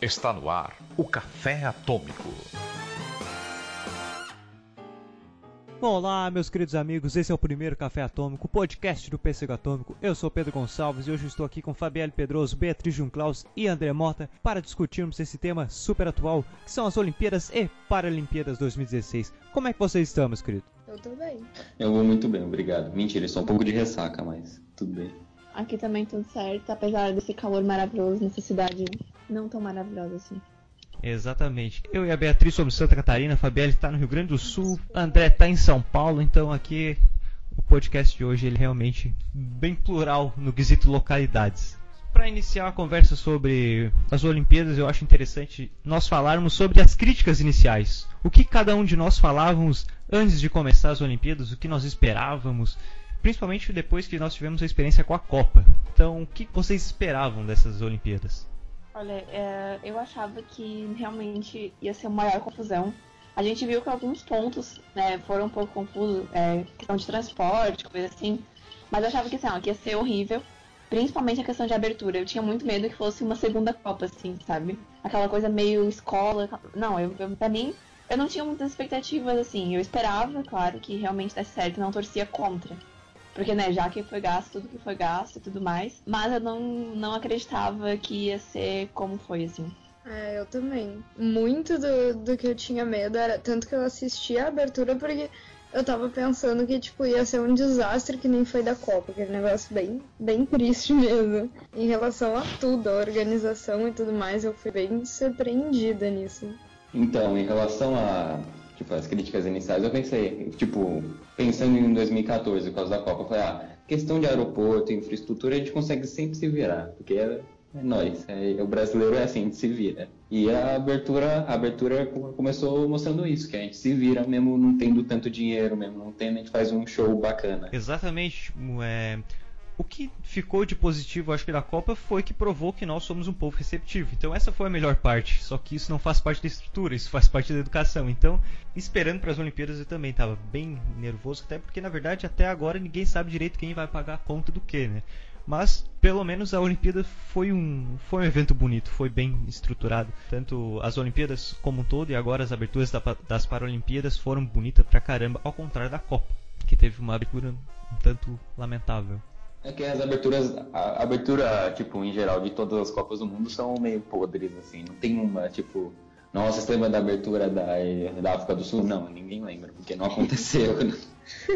Está no ar o Café Atômico. Olá, meus queridos amigos, esse é o primeiro Café Atômico, podcast do Pêssego Atômico. Eu sou Pedro Gonçalves e hoje estou aqui com Fabielle Pedroso, Beatriz Junclaus e André Mota para discutirmos esse tema super atual, que são as Olimpíadas e Paralimpíadas 2016. Como é que vocês estão, meus queridos? Eu tô bem. Eu vou muito bem, obrigado. Mentira, só um pouco de ressaca, mas tudo bem. Aqui também tudo certo, apesar desse calor maravilhoso nessa cidade não tão maravilhosa assim. Exatamente. Eu e a Beatriz somos Santa Catarina, a Fabielle está no Rio Grande do Sul, André está em São Paulo, então aqui o podcast de hoje ele é realmente bem plural no quesito localidades. Para iniciar a conversa sobre as Olimpíadas, eu acho interessante nós falarmos sobre as críticas iniciais. O que cada um de nós falávamos antes de começar as Olimpíadas, o que nós esperávamos, principalmente depois que nós tivemos a experiência com a Copa. Então, o que vocês esperavam dessas Olimpíadas? Olha, é, eu achava que realmente ia ser uma maior confusão. A gente viu que alguns pontos né, foram um pouco confusos, é, questão de transporte, coisa assim. Mas eu achava que, assim, ó, que ia ser horrível. Principalmente a questão de abertura. Eu tinha muito medo que fosse uma segunda Copa, assim, sabe? Aquela coisa meio escola. Não, eu, eu, pra mim, eu não tinha muitas expectativas, assim. Eu esperava, claro, que realmente desse certo, não torcia contra. Porque, né, já que foi gasto tudo que foi gasto e tudo mais. Mas eu não, não acreditava que ia ser como foi, assim. É, eu também. Muito do, do que eu tinha medo era tanto que eu assisti a abertura porque eu tava pensando que, tipo, ia ser um desastre que nem foi da Copa, aquele negócio bem, bem triste mesmo. Em relação a tudo, a organização e tudo mais, eu fui bem surpreendida nisso. Então, em relação a tipo, as críticas iniciais, eu pensei, tipo, pensando em 2014, por causa da Copa, eu falei, ah, questão de aeroporto, infraestrutura, a gente consegue sempre se virar, porque é, é nós, é, o brasileiro é assim, a gente se vira. E a abertura, a abertura começou mostrando isso, que a gente se vira mesmo não tendo tanto dinheiro, mesmo não tendo, a gente faz um show bacana. Exatamente, é o que ficou de positivo, acho que da Copa, foi que provou que nós somos um povo receptivo. Então essa foi a melhor parte. Só que isso não faz parte da estrutura, isso faz parte da educação. Então, esperando para as Olimpíadas, eu também estava bem nervoso, até porque na verdade até agora ninguém sabe direito quem vai pagar a conta do que, né? Mas pelo menos a Olimpíada foi um, foi um evento bonito, foi bem estruturado. Tanto as Olimpíadas como um todo e agora as aberturas das Paralimpíadas foram bonitas pra caramba, ao contrário da Copa, que teve uma abertura um tanto lamentável. É que as aberturas, a abertura, tipo, em geral, de todas as Copas do Mundo são meio podres, assim. Não tem uma, tipo, nossa, você lembra da abertura da, da África do Sul? Não, ninguém lembra, porque não aconteceu. Né?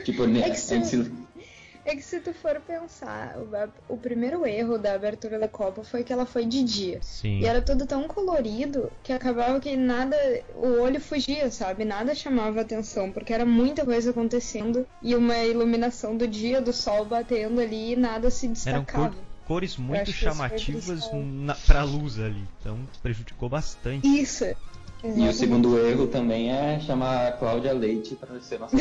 tipo, é que se, é que se tu for pensar, o, o, primeiro erro da abertura da Copa foi que ela foi de dia. Sim. E era tudo tão colorido que acabava que nada. O olho fugia, sabe? Nada chamava atenção, porque era muita coisa acontecendo e uma iluminação do dia, do sol batendo ali e nada se destacava. Eram cores muito chamativas na, pra luz ali, então prejudicou bastante. Isso. Exatamente. E o segundo erro também é chamar a Cláudia Leite para ser nossa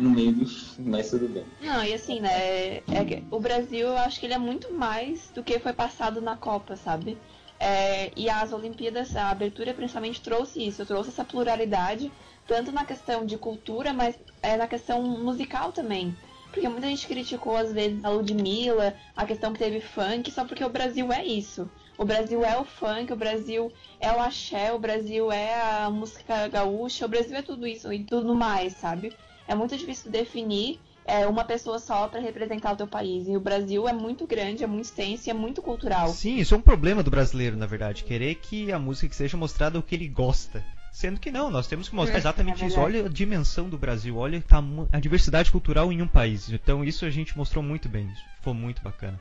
no meio do. Mas tudo bem. Não, e assim, né? É, é, o Brasil, eu acho que ele é muito mais do que foi passado na Copa, sabe? É, e as Olimpíadas, a abertura principalmente trouxe isso, trouxe essa pluralidade, tanto na questão de cultura, mas é, na questão musical também. Porque muita gente criticou, às vezes, a Ludmilla, a questão que teve funk, só porque o Brasil é isso. O Brasil é o funk, o Brasil é o axé, o Brasil é a música gaúcha, o Brasil é tudo isso e tudo mais, sabe? É muito difícil definir é, uma pessoa só para representar o teu país. E o Brasil é muito grande, é muito extenso e é muito cultural. Sim, isso é um problema do brasileiro, na verdade. Querer que a música que seja mostrada o que ele gosta. Sendo que não, nós temos que mostrar é, exatamente é isso. Olha a dimensão do Brasil, olha a diversidade cultural em um país. Então isso a gente mostrou muito bem. Isso ficou muito bacana.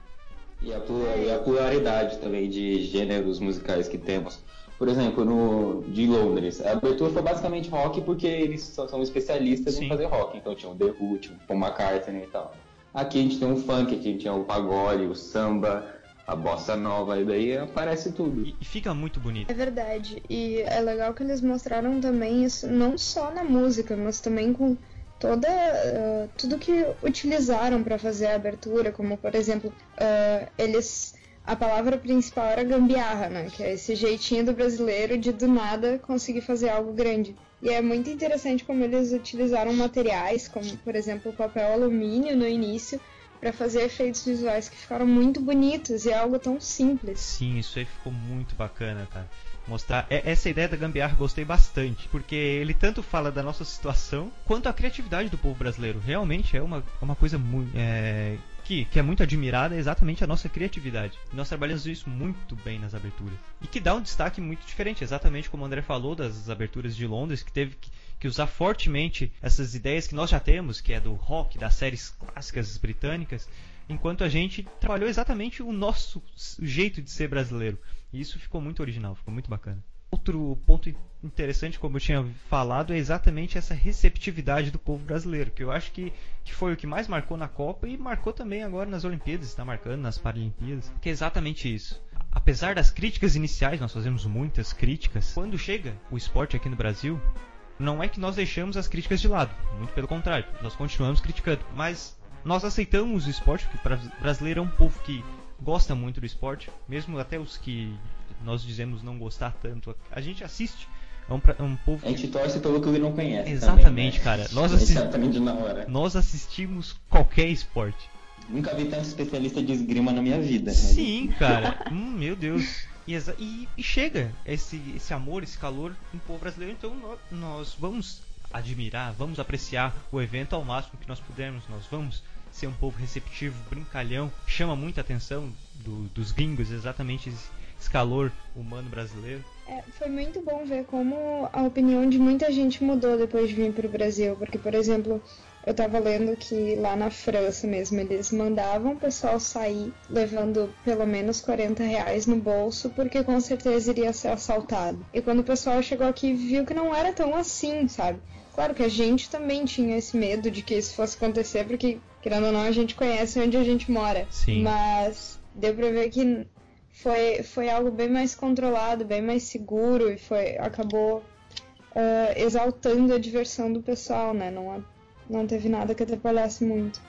E a, e a pluralidade também de gêneros musicais que temos. Por exemplo, no de Londres, a abertura foi basicamente rock porque eles são, são especialistas Sim. em fazer rock. Então tinha o The Who, tinha o Paul McCartney e tal. Aqui a gente tem o funk, aqui a gente tem o pagode, o samba, a bossa nova, e daí aparece tudo. E fica muito bonito. É verdade. E é legal que eles mostraram também isso, não só na música, mas também com toda uh, tudo que utilizaram para fazer a abertura, como por exemplo, uh, eles a palavra principal era gambiarra, né? Que é esse jeitinho do brasileiro de do nada conseguir fazer algo grande. E é muito interessante como eles utilizaram materiais, como por exemplo papel alumínio no início, para fazer efeitos visuais que ficaram muito bonitos e é algo tão simples. Sim, isso aí ficou muito bacana, cara. Mostrar é, essa ideia da gambiarra gostei bastante, porque ele tanto fala da nossa situação quanto a criatividade do povo brasileiro. Realmente é uma, uma coisa muito. É, que, que é muito admirada é exatamente a nossa criatividade. Nós trabalhamos isso muito bem nas aberturas. E que dá um destaque muito diferente, exatamente como o André falou das aberturas de Londres, que teve que, que usar fortemente essas ideias que nós já temos, que é do rock, das séries clássicas britânicas, enquanto a gente trabalhou exatamente o nosso jeito de ser brasileiro. E isso ficou muito original, ficou muito bacana. Outro ponto interessante, como eu tinha falado, é exatamente essa receptividade do povo brasileiro, que eu acho que, que foi o que mais marcou na Copa e marcou também agora nas Olimpíadas, está marcando nas Paralimpíadas, que é exatamente isso. Apesar das críticas iniciais, nós fazemos muitas críticas, quando chega o esporte aqui no Brasil, não é que nós deixamos as críticas de lado, muito pelo contrário, nós continuamos criticando, mas nós aceitamos o esporte, porque o brasileiro é um povo que gosta muito do esporte, mesmo até os que nós dizemos não gostar tanto, a gente assiste. É um, é um povo. A gente torce pelo que ele não conhece. Exatamente, também, né? cara. Nós, assi... Exatamente na hora. nós assistimos qualquer esporte. Nunca vi tanto especialista de esgrima na minha vida. Né? Sim, cara. hum, meu Deus. E, e, e, chega esse, esse amor, esse calor no povo brasileiro. Então nós, nós vamos admirar, vamos apreciar o evento ao máximo que nós pudermos. Nós vamos ser um povo receptivo, brincalhão, chama muita atenção do, dos gringos, exatamente esse, esse calor humano brasileiro. É, foi muito bom ver como a opinião de muita gente mudou depois de vir para o Brasil, porque, por exemplo, eu estava lendo que lá na França mesmo eles mandavam o pessoal sair levando pelo menos 40 reais no bolso, porque com certeza iria ser assaltado. E quando o pessoal chegou aqui, viu que não era tão assim, sabe? Claro que a gente também tinha esse medo de que isso fosse acontecer, porque, querendo ou não, a gente conhece onde a gente mora. Sim. Mas deu pra ver que foi, foi algo bem mais controlado, bem mais seguro e foi acabou uh, exaltando a diversão do pessoal, né? Não, não teve nada que atrapalhasse muito.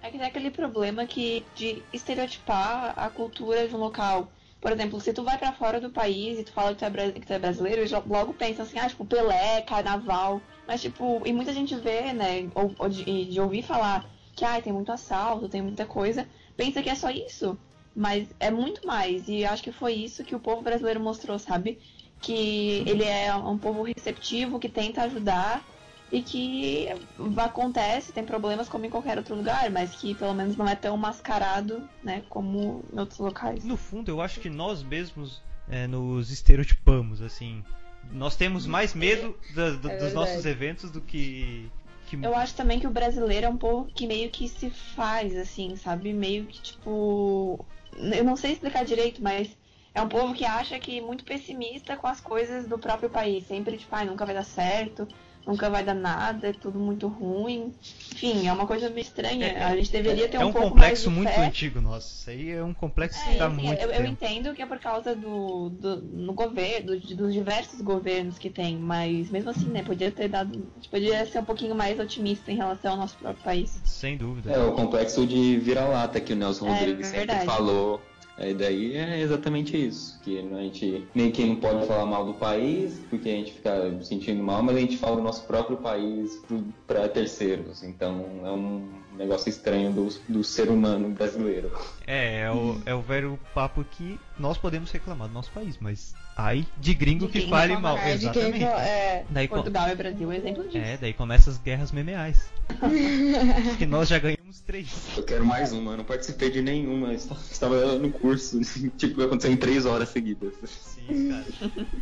É que tem aquele problema que de estereotipar a cultura de um local. Por exemplo, se tu vai para fora do país e tu fala que tu é, que tu é brasileiro, logo pensa assim, ah, tipo, Pelé, carnaval. Mas, tipo, e muita gente vê, né, ou, ou de, de, ouvir falar que, ah, tem muito assalto, tem muita coisa, pensa que é só isso. Mas é muito mais. E acho que foi isso que o povo brasileiro mostrou, sabe? Que ele é um povo receptivo, que tenta ajudar e que acontece, tem problemas como em qualquer outro lugar, mas que pelo menos não é tão mascarado, né, como em outros locais. No fundo, eu acho que nós mesmos é, nos estereotipamos, assim. Nós temos mais medo da, do, é dos nossos eventos do que, que. Eu acho também que o brasileiro é um povo que meio que se faz, assim, sabe? Meio que tipo eu não sei explicar direito, mas é um povo que acha que é muito pessimista com as coisas do próprio país. Sempre, tipo, ah, nunca vai dar certo, nunca vai dar nada, é tudo muito ruim. Enfim, é uma coisa meio estranha. É, a gente deveria ter é um, um pouco complexo mais muito fé. antigo nosso. Isso aí é um complexo É, que tá assim, muito eu, eu entendo que é por causa do, do no governo, do- dos diversos governos que tem, mas mesmo assim, né, podia ter dado, podia ser um pouquinho mais otimista em relação ao nosso próprio país. Sem dúvida. É o complexo de vira-lata que o Nelson É, Rodrigues sempre falou. É, daí é exatamente isso. Que a gente nem que não pode falar mal do país, porque a gente fica sentindo mal, mas a gente fala do nosso próprio país para terceiros. Então é um negócio estranho do, do ser humano brasileiro. É, é o, é o velho papo que nós podemos reclamar do nosso país, mas aí de gringo De que quem fale mal. É, de quem Exatamente. fala- é, Daí, Portugal e Brasil é exemplo disso. é, daí começam as guerras memeais. que nós já ganhamos três. Eu quero mais uma, eu não participei de nenhuma, eu estava no curso, tipo, aconteceu em três horas seguidas. Sim, cara.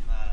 Mas.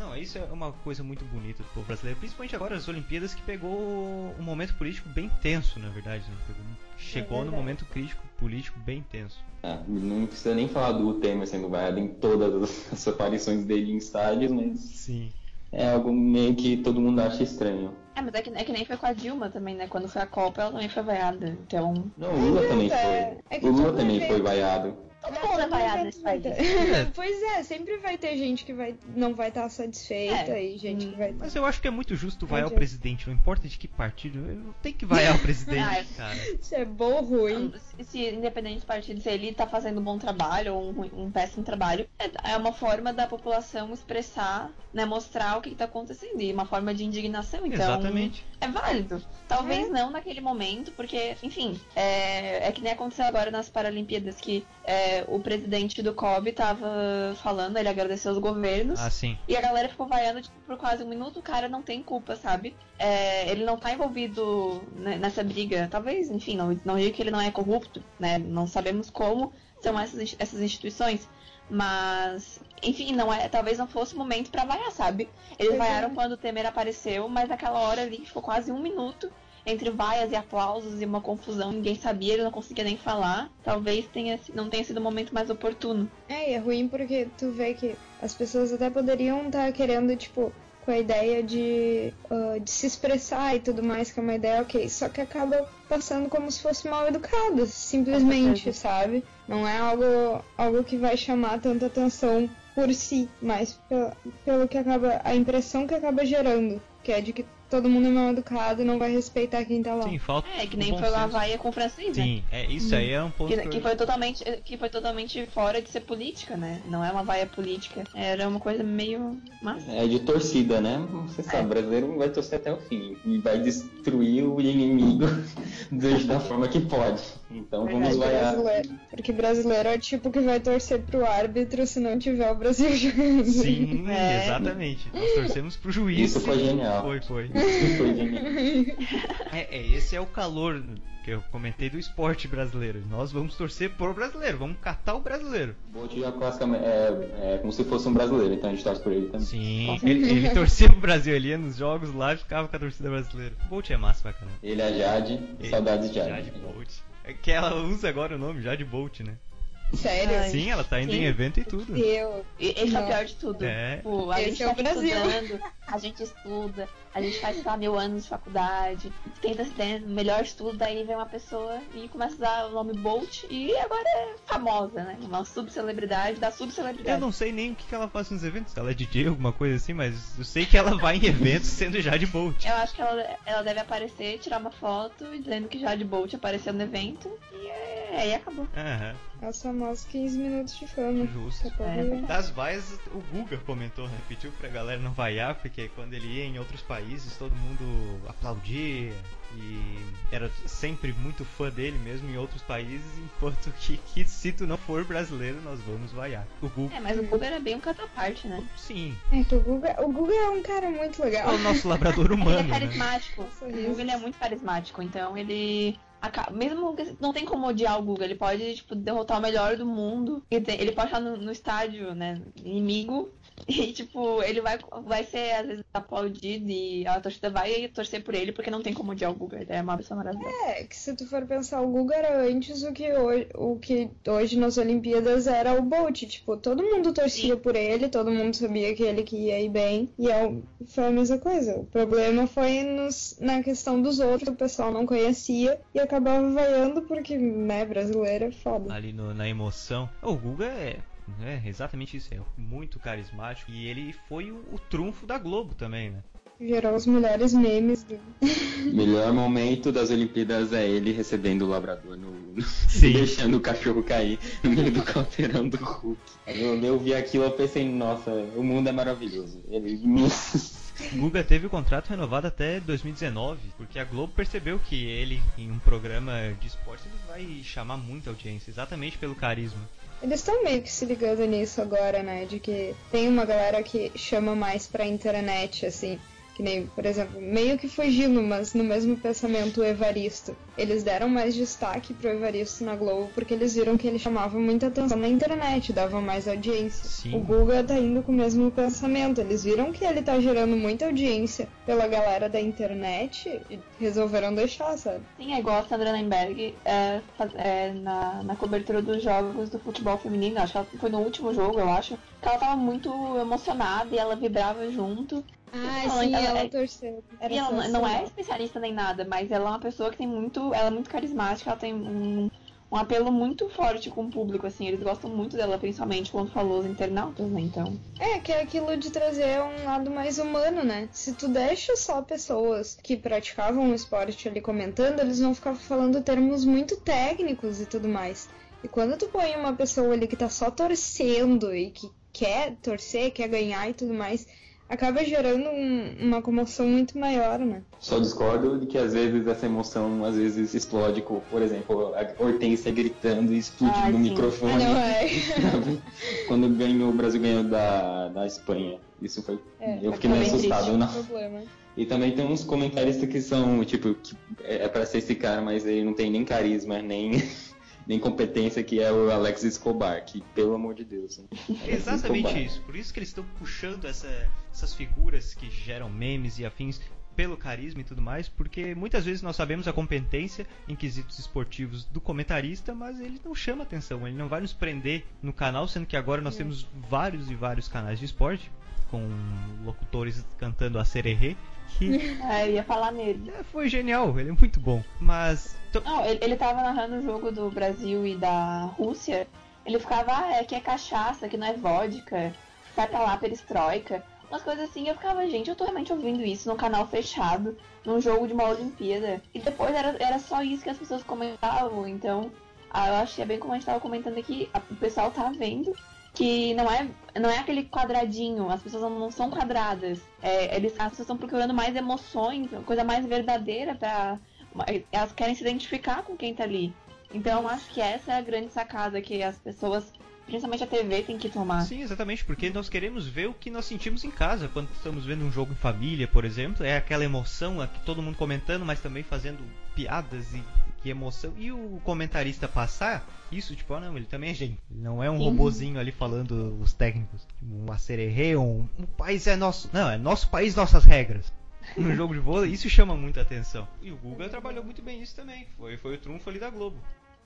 Não, isso é uma coisa muito bonita do povo brasileiro, principalmente agora as Olimpíadas que pegou um momento político bem tenso, na verdade. né? Pegou- chegou no verdade. momento crítico político bem tenso. Ah, não precisa nem falar do Temer sendo vaiado em todas as- aparições dele em estádios, mas Sim. é algo meio que todo mundo acha estranho. É, mas é que, é que nem foi com a Dilma também, né? Quando foi a Copa, ela também foi vaiada. Então. Não, o Lula também é, foi. é o Lula também evento- foi vaiado. Todo mundo é vaiado nesse país. pois é, sempre vai ter gente que vai, não vai estar satisfeita É. e gente que vai. Mas eu acho que é muito justo vaiar o presidente, não importa de que partido, tem que vaiar o presidente, Ah, cara. Se é bom ou ruim. Se, se, independente do partido, se ele tá fazendo um bom trabalho ou um, um péssimo trabalho, é, é uma forma da população expressar, né, mostrar o que, que tá acontecendo. E uma forma de indignação, então. Exatamente. É válido. Talvez não naquele momento, porque, enfim, é, é que nem aconteceu agora nas Paralimpíadas, que é, é, o presidente do COB tava falando, ele agradeceu os governos. Ah, sim. E a galera ficou vaiando tipo, por quase um minuto, o cara não tem culpa, sabe? É, ele não tá envolvido né, nessa briga. Talvez, enfim, não, não digo que ele não é corrupto, né? Não sabemos como são essas, essas instituições. Mas, enfim, não é, talvez não fosse o momento para vaiar, sabe? Eles é. vaiaram quando o Temer apareceu, mas naquela hora ali ficou quase um minuto entre vaias e aplausos e uma confusão, ninguém sabia, ele não conseguia nem falar. Talvez tenha, não tenha sido o momento mais oportuno. É, e é ruim porque tu vê que as pessoas até poderiam estar querendo, tipo, com a ideia de, ah, de se expressar e tudo mais, que é uma ideia ok, só que acaba passando como se fosse mal educadas, simplesmente, sabe? Não é algo, algo que vai chamar tanta atenção por si, mas pelo, pelo que acaba, a impressão que acaba gerando, que é de que todo mundo é mal educado e não vai respeitar quem tá lá. Sim, falta. É, que nem foi lá a senso. vaia com o francês, né? Sim, é, isso aí é um ponto. Que, que foi totalmente, que foi totalmente fora de ser política, né? Não é uma vaia política. Era uma coisa meio massa. É de torcida, né? Você sabe, o brasileiro vai torcer até o fim e vai destruir o inimigo da forma que pode. Então vamos Verdade, vaiar. brasileiro. Porque brasileiro é o tipo que vai torcer pro árbitro se não tiver o Brasil jogando. Sim, É. exatamente. Nós torcemos pro juiz. Isso foi genial. Foi, foi. Isso foi genial. É, é, esse é o calor que eu comentei do esporte brasileiro. Nós vamos torcer pro brasileiro, vamos catar o brasileiro. Bolt já clássica é, é como se fosse um brasileiro, então a gente torce por ele também. Sim, ele, ele torcia pro Brasil, ele ia nos jogos lá e ficava com a torcida brasileira. O Bolt é massa pra caramba. Ele é Jade, saudades de Jade. Jade Bolt. É que ela usa agora o nome Jade Bolt, né? Sério? Ai, Sim, ela tá indo sim. em evento e tudo. Eu. Esse é o pior de tudo. É. Tipo, a Esse gente é o tá Brasil. estudando, a gente estuda, a gente faz, sei lá, mil anos de faculdade, tenta ter o melhor estudo, daí vem uma pessoa e começa a usar o nome Bolt e agora é famosa, né? Uma subcelebridade da Eu subcelebridade. não sei nem o que que ela faz nos eventos, se ela é DJ, alguma coisa assim, mas eu sei que ela vai em eventos sendo Jade Bolt. Eu acho que ela, ela deve aparecer, tirar uma foto e dizendo que Jade Bolt apareceu no evento e é, aí acabou. Aham, Os famosos 15 minutos de fama. justo. É. Das vaias, o Guga comentou, né? Pediu pra galera não vaiar, porque quando ele ia em outros países, todo mundo aplaudia e era sempre muito fã dele mesmo em outros países, enquanto que, que se tu não for brasileiro, nós vamos vaiar. O Guga, É, mas o Guga era bem um cataparte, né? sim, É que o Guga, o Guga é um cara muito é legal. o nosso labrador ele humano, é né? carismático. Sorriso. O Guga ele é muito carismático, então ele. Mesmo que não tem como odiar o Guga, ele pode tipo, derrotar o melhor do mundo. Ele pode estar no, no estádio, né? Inimigo. E tipo, ele vai, vai ser às vezes aplaudido e a torcida vai torcer por ele porque não tem como odiar o Guga. Ele é uma pessoa maravilhosa. É, que se tu for pensar, o Guga era antes o que hoje, o que hoje nas Olimpíadas era o Bolt. Tipo, todo mundo torcia por ele, todo mundo sabia que ele que ia ir bem. E é, foi a mesma coisa. O problema foi nos, na questão dos outros, o pessoal não conhecia e acabava vaiando porque, né, brasileiro é foda. ali no- na emoção. O Guga é, é exatamente isso, é muito carismático e ele foi o, o trunfo da Globo também, né? Gerou os melhores memes do. Melhor momento das Olimpíadas é ele recebendo o labrador no. Sim. deixando o cachorro cair no meio do caldeirão do Hulk. Eu, eu vi aquilo eu pensei, nossa, o mundo é maravilhoso. Ele. O Guga teve o contrato renovado até 2019, porque a Globo percebeu que ele, em um programa de esporte, ele vai chamar muita audiência, exatamente pelo carisma. Eles estão meio que se ligando nisso agora, né? De que tem uma galera que chama mais pra internet, assim. Que nem, por exemplo, meio que fugindo, mas no mesmo pensamento, o Evaristo. Eles deram mais destaque pro Evaristo na Globo porque eles viram que ele chamava muita atenção na internet, dava mais audiência. Sim. O Guga tá indo com o mesmo pensamento. Eles viram que ele tá gerando muita audiência pela galera da internet e resolveram deixar, sabe? Sim, é igual a Sandra Nemberg é, é, na, na cobertura dos jogos do futebol feminino. Acho que ela foi no último jogo, eu acho. Que ela tava muito emocionada e ela vibrava junto. Ah, sim, ela ela é- torceu. Era e ela não- não é sensacional. especialista nem nada, mas ela é uma pessoa que tem muito. Ela é muito carismática, ela tem um, um apelo muito forte com o público, assim. Eles gostam muito dela, principalmente quando falou os internautas, né? Então. É, que é aquilo de trazer um lado mais humano, né? Se tu deixa só pessoas que praticavam o esporte ali comentando, eles vão ficar falando termos muito técnicos e tudo mais. E quando tu põe uma pessoa ali que tá só torcendo e que quer torcer, quer ganhar e tudo mais, acaba gerando um, uma comoção muito maior, né? Só discordo de que às vezes essa emoção às vezes explode com, por exemplo, a Hortência gritando e explodindo Ah, no sim. microfone. Ah, não é. Quando ganhou, o Brasil ganhou da, da Espanha. Isso foi. É, eu fiquei meio assustado. Não. problema. E também tem uns comentaristas que são, tipo, que é pra ser esse cara, mas ele não tem nem carisma, nem, nem competência, que é o Alex Escobar, que pelo amor de Deus. né? É exatamente Escobar. isso. Por isso que eles estão puxando essa- essas figuras que geram memes e afins pelo carisma e tudo mais, porque muitas vezes nós sabemos a competência em quesitos esportivos do comentarista, mas ele não chama atenção, ele não vai nos prender no canal, sendo que agora nós temos vários e vários canais de esporte com locutores cantando a sererê, que É, eu ia falar nele. é, foi genial, ele é muito bom. Mas to- Não, ele, ele tava narrando o jogo do Brasil e da Rússia. Ele ficava, ah, é que é cachaça, que não é vodka, sai pra lá perestroika. Umas coisas assim, eu ficava, gente, eu tô realmente ouvindo isso num canal fechado, num jogo de uma Olimpíada. E depois era, era só isso que as pessoas comentavam, então ah, eu acho que é bem como a gente tava comentando aqui, o pessoal tá vendo que não é, não é aquele quadradinho, as pessoas não, são quadradas. É, eles, as pessoas estão procurando mais emoções, uma coisa mais verdadeira pra. Elas querem se identificar com quem tá ali. Então acho que essa é a grande sacada que as pessoas, principalmente a TV, tem que tomar. Sim, exatamente, porque nós queremos ver o que nós sentimos em casa quando estamos vendo um jogo em família, por exemplo. É aquela emoção, aqui todo mundo comentando, mas também fazendo piadas e, e emoção. E o comentarista passar isso, tipo, ah, não, ele também é gente. Ele não é um Sim. robozinho ali falando os técnicos. Um acererê, um, um país é nosso. Não, é nosso país, nossas regras. No jogo de vôlei, isso chama muita atenção. E o Google trabalhou muito bem isso também. Foi, foi o trunfo ali da Globo.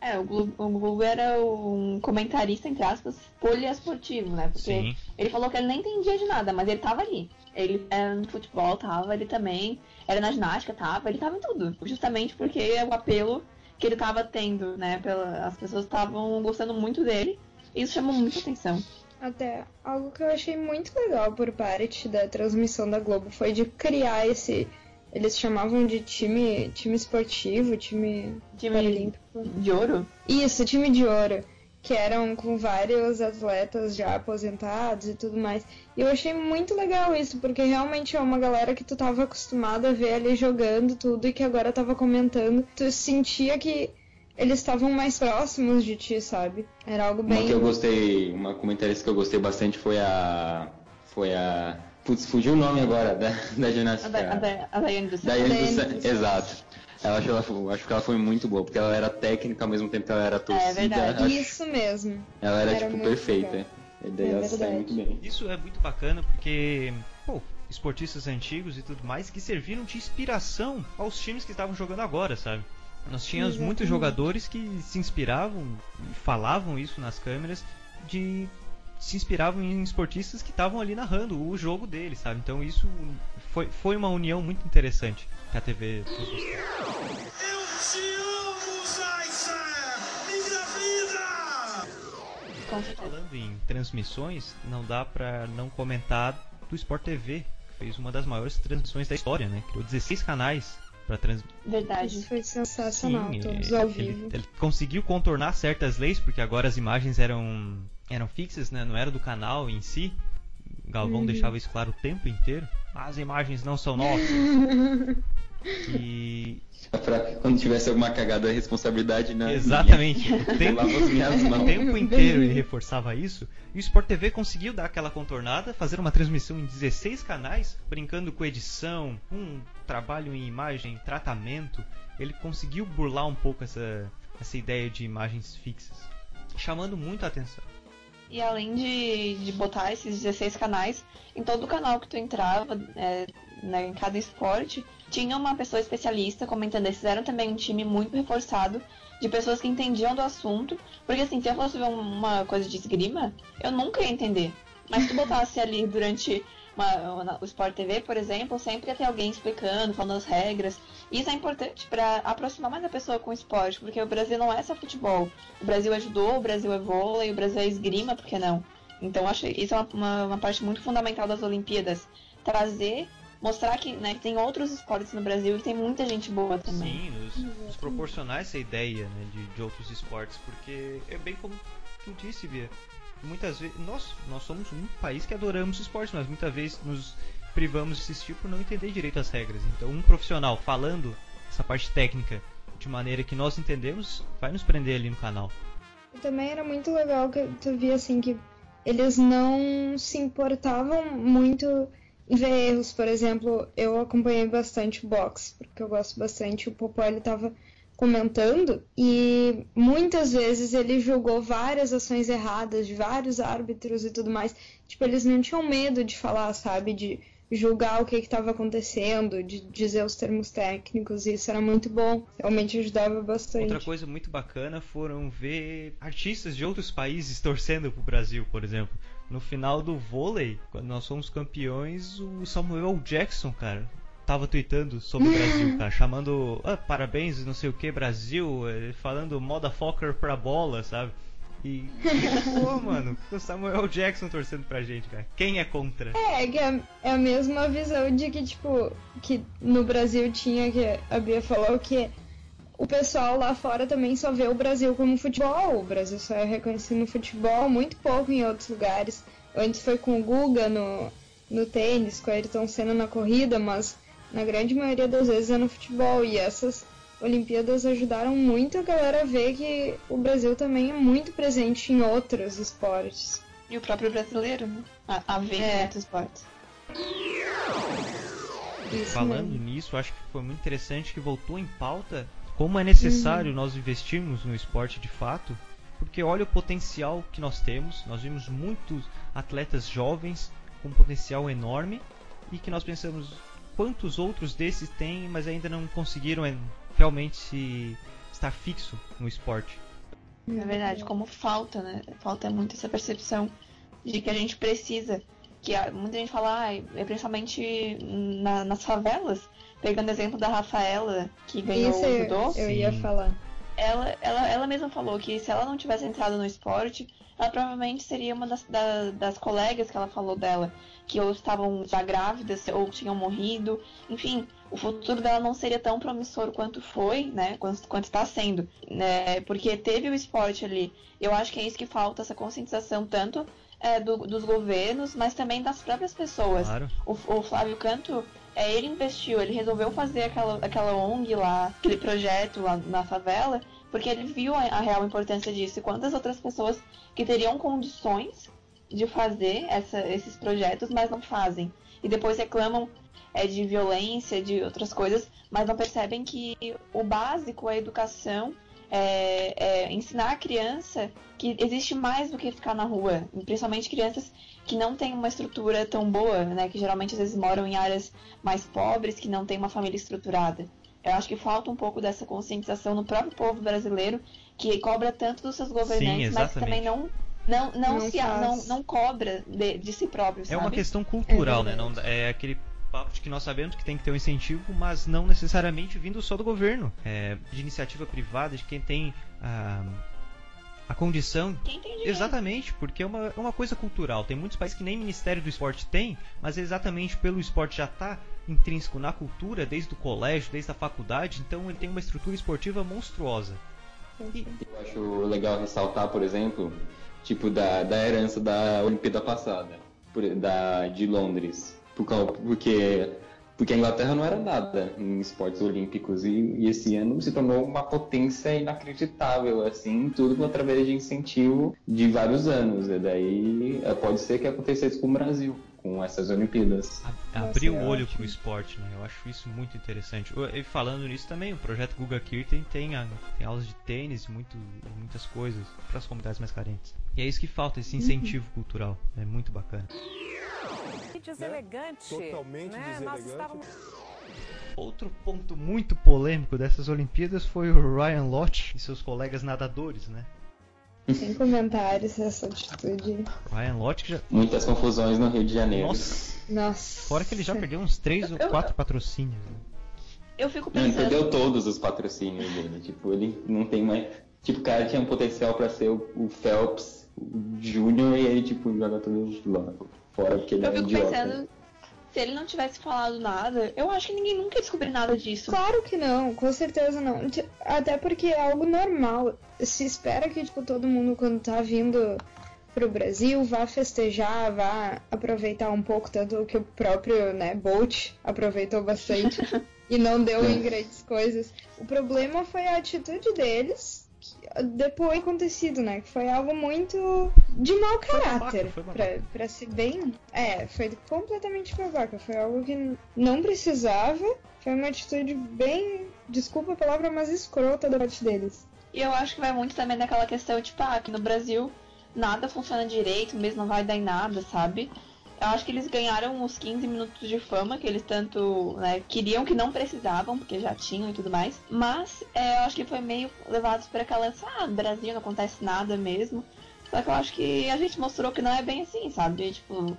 É, o Glu- o Google era um comentarista, entre aspas, poliesportivo, né? Porque Sim. ele falou que ele nem entendia de nada, mas ele tava ali. Ele era no futebol, tava, ele também. Era na ginástica, tava, ele tava em tudo. Justamente porque é o apelo que ele tava tendo, né? Pela, as pessoas estavam gostando muito dele. E isso chamou muita atenção. Até algo que eu achei muito legal por parte da transmissão da Globo foi de criar esse. Eles chamavam de time, time esportivo, time Time paralímpico. de ouro? Isso, time de ouro. Que eram com vários atletas já aposentados e tudo mais. E eu achei muito legal isso, porque realmente é uma galera que tu tava acostumado a ver ali jogando tudo e que agora tava comentando. Tu sentia que eles estavam mais próximos de ti, sabe? Era algo Uma bem. que eu gostei, uma comentarista que eu gostei bastante foi a. Foi a. Putz, fugiu o nome agora da, da ginástica. a, da, a Daiane do Santos, exato. Eu acho, ela, eu acho que ela foi muito boa, porque ela era técnica ao mesmo tempo que ela era torcida. verdade. acho- Isso mesmo. Ela era, Era tipo, perfeita. E daí É ela saiu muito bem. Isso é muito bacana porque, pô, esportistas antigos e tudo mais que serviram de inspiração aos times que estavam jogando agora, sabe? Nós tínhamos Exatamente. muitos jogadores que se inspiravam e falavam isso nas câmeras de se inspiravam em esportistas que estavam ali narrando o jogo deles, sabe? Então isso foi, foi uma união muito interessante que a TV trouxe. Eu te amo, Zaysa! Minha vida! Falando em transmissões, não dá pra não comentar do Sport TV, que fez uma das maiores transmissões da história, né? Criou 16 canais pra transmitir. Verdade. Isso foi sensacional, Sim, todos é, ao ele, vivo. ele conseguiu contornar certas leis, porque agora as imagens eram, eram fixas, né? Não era do canal em si. Galvão Uhum. deixava isso claro o tempo inteiro. As imagens não são nossas. E. Pra quando tivesse alguma cagada, a responsabilidade na. Exatamente. O tempo, o tempo inteiro ele reforçava isso. E o Sport TV conseguiu dar aquela contornada, fazer uma transmissão em 16 canais, brincando com edição, um trabalho em imagem, tratamento. Ele conseguiu burlar um pouco essa, essa ideia de imagens fixas, chamando muito a atenção. E além de, de botar esses 16 canais, em todo canal que tu entrava, é, né, em cada esporte, tinha uma pessoa especialista comentando. Eles fizeram também um time muito reforçado de pessoas que entendiam do assunto. Porque assim, se eu fosse ver uma coisa de esgrima, eu nunca ia entender. Mas se tu botasse ali durante uma- o Sport TV, por exemplo, sempre ter alguém explicando, falando as regras. Isso é importante para aproximar mais a pessoa com o esporte, porque o Brasil não é só futebol. O Brasil é judô, o Brasil é vôlei, o Brasil é esgrima, por que não? Então acho que isso é uma, uma, uma parte muito fundamental das Olimpíadas. Trazer, mostrar que né, que tem outros esportes no Brasil e tem muita gente boa também. Sim, nos, nos proporcionar essa ideia né, de, de outros esportes, porque é bem como tu disse, Bia. Muitas vezes nós nós somos um país que adoramos esporte, mas muitas vezes nos privamos de assistir por não entender direito as regras. Então, um profissional falando essa parte técnica de maneira que nós entendemos, vai nos prender ali no canal. Também era muito legal que tu via assim que eles não se importavam muito em ver erros. Por exemplo, eu acompanhei bastante boxe, porque eu gosto bastante. O Popó ele tava comentando e muitas vezes ele julgou várias ações erradas de vários árbitros e tudo mais. Tipo, eles não tinham medo de falar, sabe, de julgar o que estava acontecendo, de dizer os termos técnicos, e isso era muito bom, realmente ajudava bastante. Outra coisa muito bacana foram ver artistas de outros países torcendo pro Brasil, por exemplo. No final do vôlei, quando nós fomos campeões, o Samuel Jackson, cara, tava tweetando sobre o Brasil, cara, chamando ah, parabéns, não sei o que, Brasil, eh, falando motherfucker pra bola, sabe? E, pô, mano, o Samuel Jackson torcendo pra gente, cara. Quem é contra? É, que é, é a mesma visão de que, tipo, que no Brasil tinha, que a Bia falou que o pessoal lá fora também só vê o Brasil como futebol. O Brasil só é reconhecido no futebol, muito pouco em outros lugares. Antes foi com o Guga no, no tênis, com a Ayrton Senna na corrida, mas na grande maioria das vezes é no futebol. E essas Olimpíadas ajudaram muito a galera a ver que o Brasil também é muito presente em outros esportes. E o próprio brasileiro, né? A, a ver É. em outros esportes. Isso Falando mesmo. nisso, acho que foi muito interessante que voltou em pauta como é necessário nós investirmos no esporte de fato, porque olha o potencial que nós temos. Nós vimos muitos atletas jovens com um potencial enorme e que nós pensamos quantos outros desses têm, mas ainda não conseguiram é, realmente se estar fixo no esporte. É verdade, como falta, né? Falta muito essa percepção de que a gente precisa. Que muita gente fala, ah, é principalmente na- nas favelas, pegando o exemplo da Rafaela, que ganhou Isso o eu, judô. eu ia Sim. falar. ela, ela, ela mesma falou que se ela não tivesse entrado no esporte, ela provavelmente seria uma das, da- das colegas que ela falou dela, que ou estavam já grávidas ou tinham morrido. Enfim, o futuro dela não seria tão promissor quanto foi, né? Quanto, quanto está sendo. Né? Porque teve o esporte ali. Eu acho que é isso que falta, essa conscientização tanto é, do- dos governos, mas também das próprias pessoas. Claro. O, o Flávio Canto, é, ele investiu, ele resolveu fazer aquela, aquela ONG lá, aquele projeto lá na favela, porque ele viu a, a real importância disso e quantas outras pessoas que teriam condições de fazer essa- esses projetos, mas não fazem. E depois reclamam é, de violência, de outras coisas, mas não percebem que o básico, a educação, é, é ensinar a criança que existe mais do que ficar na rua, principalmente crianças que não têm uma estrutura tão boa, né, que geralmente às vezes moram em áreas mais pobres, que não têm uma família estruturada. Eu acho que falta um pouco dessa conscientização no próprio povo brasileiro, que cobra tanto dos seus governantes, mas exatamente. também não não, não, Não se, não, faz. não cobra de, de si próprio, É sabe? uma questão cultural, É né? Não, é aquele papo de que nós sabemos que tem que ter um incentivo, mas não necessariamente vindo só do governo. É de iniciativa privada, de quem tem a, a condição. Quem tem dinheiro? Exatamente, porque é uma, é uma coisa cultural. Tem muitos países que nem Ministério do Esporte tem, mas é exatamente pelo esporte já estar intrínseco na cultura, desde o colégio, desde a faculdade, então ele tem uma estrutura esportiva monstruosa. Eu acho legal ressaltar, por exemplo, tipo da, da herança da Olimpíada passada, por- da, de Londres. Por porque, porque a Inglaterra não era nada em esportes olímpicos e, e esse ano se tornou uma potência inacreditável, assim, tudo através de incentivo de vários anos. E daí eh, pode ser que acontecesse com o Brasil, com essas Olimpíadas. abrir o olho ótimo. pro esporte, né? Eu acho isso muito interessante. Eu- E falando nisso também, o projeto Guga Kirten tem, a- tem aulas de tênis, muito, muitas coisas para as comunidades mais carentes. E é isso que falta, esse incentivo cultural. É muito bacana. deselegante. Totalmente né? Nós deselegante. estávamos Outro ponto muito polêmico dessas Olimpíadas foi o Ryan Lott e seus colegas nadadores, né? Sem comentários essa atitude. Ryan Lott que já. Muitas confusões no Rio de Janeiro. Nossa! Nossa. Fora que ele já perdeu uns 3 ou Eu- 4 patrocínios. né? Eu fico Não, ele pensando. perdeu todos os patrocínios dele. Tipo, ele não tem mais. Tipo, o cara tinha um potencial pra ser o, o Phelps o Júnior e ele, tipo, joga tudo lá fora porque ele Eu é um fico idiota. pensando, se ele não tivesse falado nada, eu acho que ninguém nunca ia descobrir nada disso. Claro que não, com certeza não. Até porque é algo normal. Se espera que, tipo, todo mundo quando tá vindo pro Brasil, vá festejar, vá aproveitar um pouco, tanto que o próprio né, Bolt aproveitou bastante e não deu em grandes coisas. O problema foi a atitude deles depois acontecido, né? Que foi algo muito de mau caráter. foi babaca. Pra, pra ser bem. É, foi completamente babaca. Foi algo que não precisava. Foi uma atitude bem. Desculpa a palavra, mas escrota da parte deles. E eu acho que vai muito também daquela questão, tipo, ah, aqui no Brasil nada funciona direito, mesmo não vai dar em nada, sabe? Eu acho que eles ganharam os 15 minutos de fama que eles tanto né, queriam que não precisavam, porque já tinham e tudo mais. Mas é, eu acho que foi meio levados por aquela, ah, Brasil não acontece nada mesmo. Só que eu acho que a gente mostrou que não é bem assim, sabe? Tipo,